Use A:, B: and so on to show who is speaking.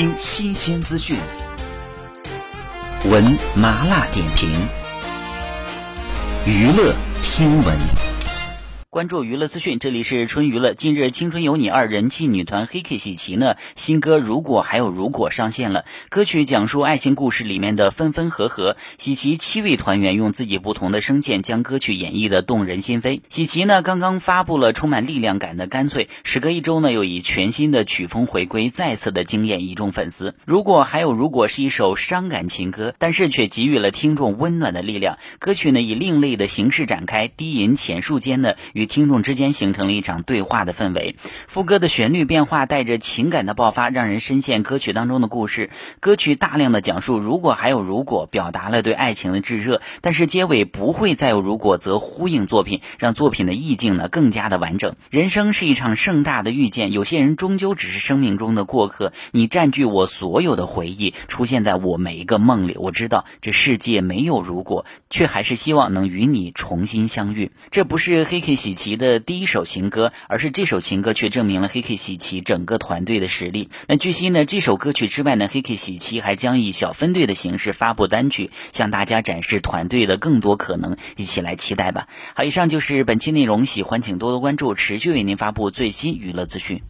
A: 听新鲜资讯，闻麻辣点评，娱乐听闻。
B: 关注娱乐资讯，这里是春娱乐。近日，《青春有你二》人气女团黑 K 喜琪呢新歌《如果还有如果》上线了。歌曲讲述爱情故事里面的分分合合，喜琪七位团员用自己不同的声线将歌曲演绎的动人心扉。喜琪呢刚刚发布了充满力量感的《干脆》，时隔一周呢又以全新的曲风回归，再次的惊艳一众粉丝。如果还有如果是一首伤感情歌，但是却给予了听众温暖的力量。歌曲呢以另类的形式展开，低吟浅述间呢。与与听众之间形成了一场对话的氛围，副歌的旋律变化带着情感的爆发，让人深陷歌曲当中的故事。歌曲大量的讲述如果还有如果，表达了对爱情的炙热，但是结尾不会再有如果，则呼应作品，让作品的意境呢更加的完整。人生是一场盛大的遇见，有些人终究只是生命中的过客。你占据我所有的回忆，出现在我每一个梦里。我知道这世界没有如果，却还是希望能与你重新相遇。这不是黑 K 喜。喜琪的第一首情歌，而是这首情歌却证明了黑 K 喜琪整个团队的实力。那据悉呢，这首歌曲之外呢，黑 K 喜琪还将以小分队的形式发布单曲，向大家展示团队的更多可能。一起来期待吧。好，以上就是本期内容，喜欢请多多关注，持续为您发布最新娱乐资讯。